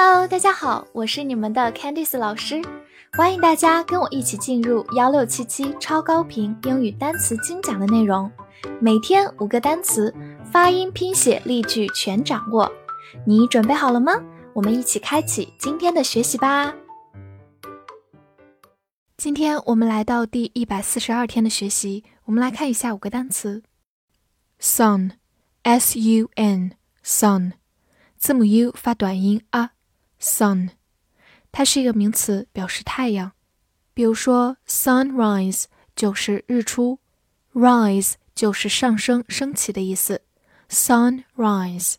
Hello，大家好，我是你们的 Candice 老师，欢迎大家跟我一起进入幺六七七超高频英语单词精讲的内容，每天五个单词，发音、拼写、例句全掌握，你准备好了吗？我们一起开启今天的学习吧。今天我们来到第一百四十二天的学习，我们来看一下五个单词：sun，s u n，sun。字母 u 发短音啊，sun，它是一个名词，表示太阳。比如说，sunrise 就是日出，rise 就是上升、升起的意思，sunrise。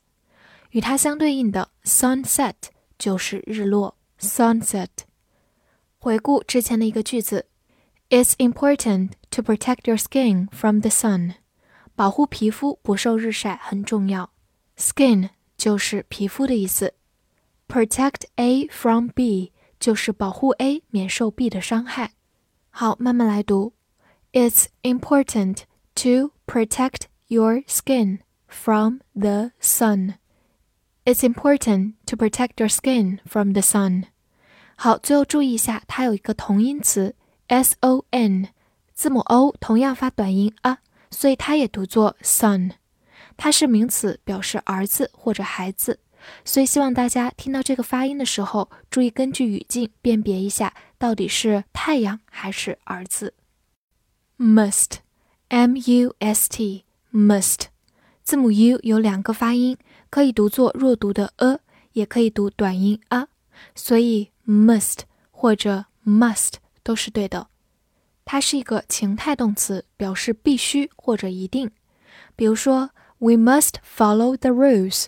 与它相对应的 sunset 就是日落，sunset。回顾之前的一个句子，It's important to protect your skin from the sun。保护皮肤不受日晒很重要，skin。就是皮肤的意思。Protect A from B 就是保护 A 免受 B 的伤害。好，慢慢来读。It's important to protect your skin from the sun. It's important to protect your skin from the sun. 好，最后注意一下，它有一个同音词 s o n，字母 o 同样发短音啊，所以它也读作 sun。它是名词，表示儿子或者孩子， 所以希望大家听到这个发音的时候，注意根据语境辨别一下，到底是太阳还是儿子。Must，m u s t，must，字母 u 有两个发音，可以读作弱读的 a，也可以读短音 a，所以 must 或者 must 都是对的。它是一个情态动词，表示必须或者一定，比如说。We must follow the rules。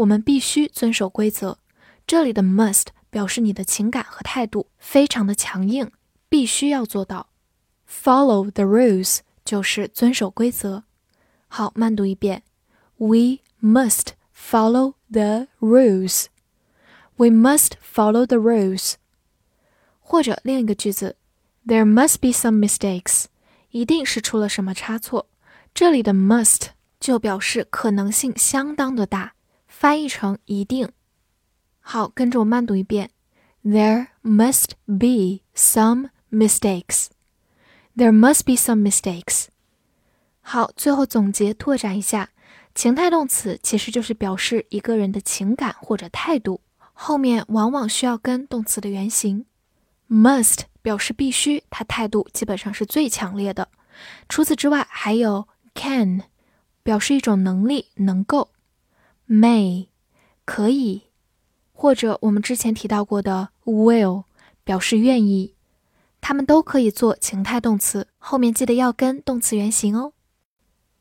我们必须遵守规则。这里的 must 表示你的情感和态度非常的强硬，必须要做到。Follow the rules 就是遵守规则。好，慢读一遍。We must follow the rules. We must follow the rules. 或者另一个句子，There must be some mistakes. 一定是出了什么差错。这里的 must 就表示可能性相当的大，翻译成一定。好，跟着我慢读一遍。There must be some mistakes. There must be some mistakes. 好，最后总结拓展一下，情态动词其实就是表示一个人的情感或者态度，后面往往需要跟动词的原形。Must 表示必须，它态度基本上是最强烈的。除此之外，还有 can。表示一种能力，能够，may 可以，或者我们之前提到过的 will 表示愿意，它们都可以做情态动词，后面记得要跟动词原形哦。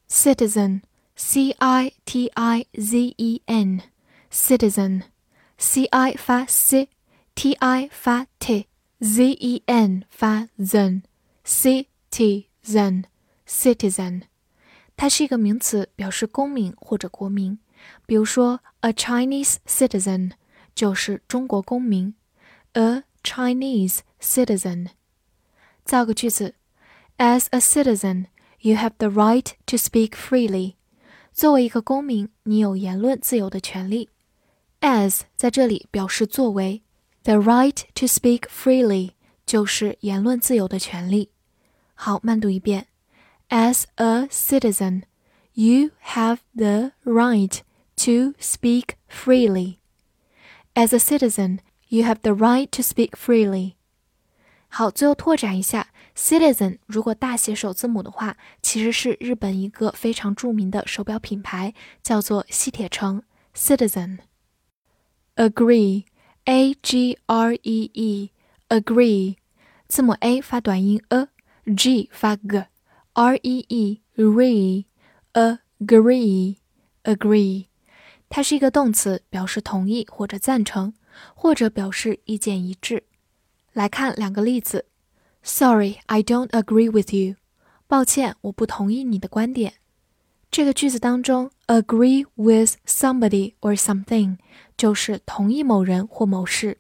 citizen，c i t i z e n，citizen，c i 发 c，t i 发 t，z e n 发 zen，citizen，citizen。它是一个名词，表示公民或者国民。比如说，a Chinese citizen 就是中国公民，a Chinese citizen。造个句子：As a citizen, you have the right to speak freely。作为一个公民，你有言论自由的权利。As 在这里表示作为，the right to speak freely 就是言论自由的权利。好，慢读一遍。As a citizen, you have the right to speak freely. As a citizen, you have the right to speak freely. 好，最后拓展一下，citizen 如果大写首字母的话，其实是日本一个非常着名的手表品牌，叫做西铁城 Citizen。Agree，A G R E E，agree，字母 A 发短音 a，G 发 g。R E E agree agree agree， 它是一个动词，表示同意或者赞成，或者表示意见一致。来看两个例子：Sorry, I don't agree with you。抱歉，我不同意你的观点。这个句子当中，agree with somebody or something 就是同意某人或某事。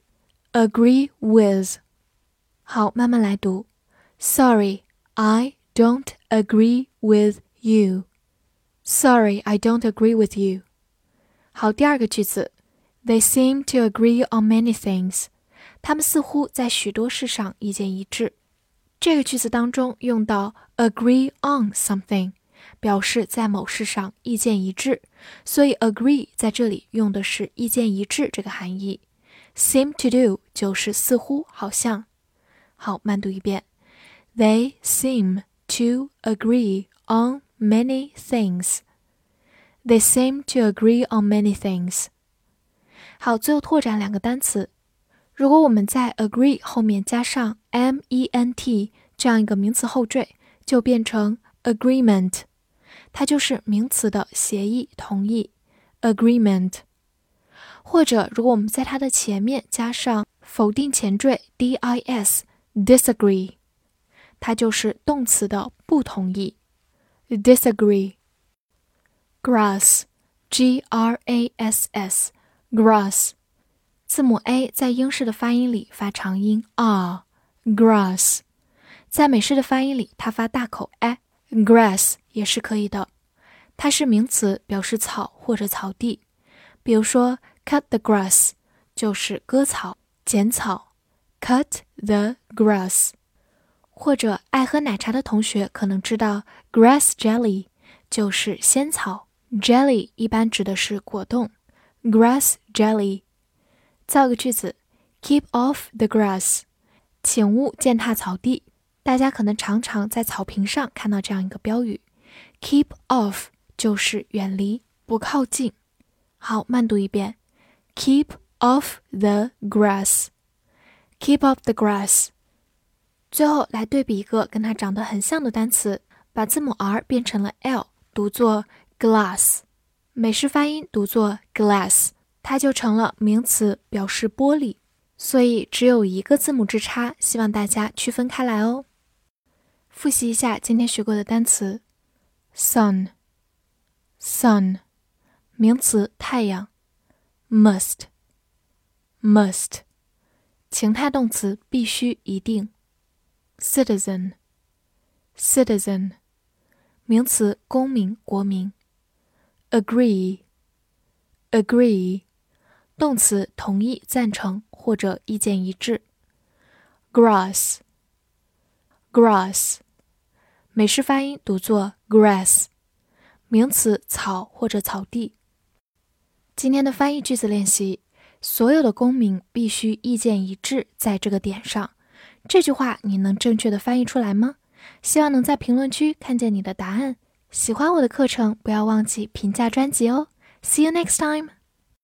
Agree with。好，慢慢来读。Sorry, I don't agree with you. Sorry, I don't agree with you. 好，第二个句子 They seem to agree on many things. 他们似乎在许多事上意见一致。这个句子当中用到 agree on something，表示在某事上意见一致，所以 agree 在这里用的是意见一致这个含义。seem to do 就是似乎、好像。好，慢读一遍。They seem to agree on many things. They seem to agree on many things. 好，最后拓展两个单词。如果我们在 agree 后面加上 ment 这样一个名词后缀，就变成 agreement，它就是名词的协议、同意。agreement，或者如果我们在它的前面加上否定前缀 dis，disagree，它就是动词的不同意。disagree。Grass，g r a s s，grass。字母 a 在英式的发音里发长音 r，grass，在美式的发音里它发大口 a，grass 也是可以的。它是名词，表示草或者草地。比如说 cut the grass 就是割草、剪草，cut the grass。或者爱喝奶茶的同学可能知道 grass jelly 就是仙草，jelly 一般指的是果冻，grass jelly。造个句子：Keep off the grass，请勿践踏草地。大家可能常常在草坪上看到这样一个标语：Keep off 就是远离、不靠近。好，慢读一遍：Keep off the grass，Keep off the grass。最后来对比一个跟它长得很像的单词，把字母 r 变成了 l，读作 glass，美式发音读作 glass。它就成了名词，表示玻璃，所以只有一个字母之差，希望大家区分开来哦。复习一下今天学过的单词。：sun，sun，名词，太阳。；must，must，情态动词，必须，一定。；citizen，citizen，名词，公民，国民。；agree，agree。动词同意、赞成或者意见一致。grass，grass，美式发音读作 grass，名词草或者草地。今天的翻译句子练习：所有的公民必须意见一致，在这个点上。这句话你能正确的翻译出来吗？希望能在评论区看见你的答案。喜欢我的课程，不要忘记评价专辑哦。See you next time.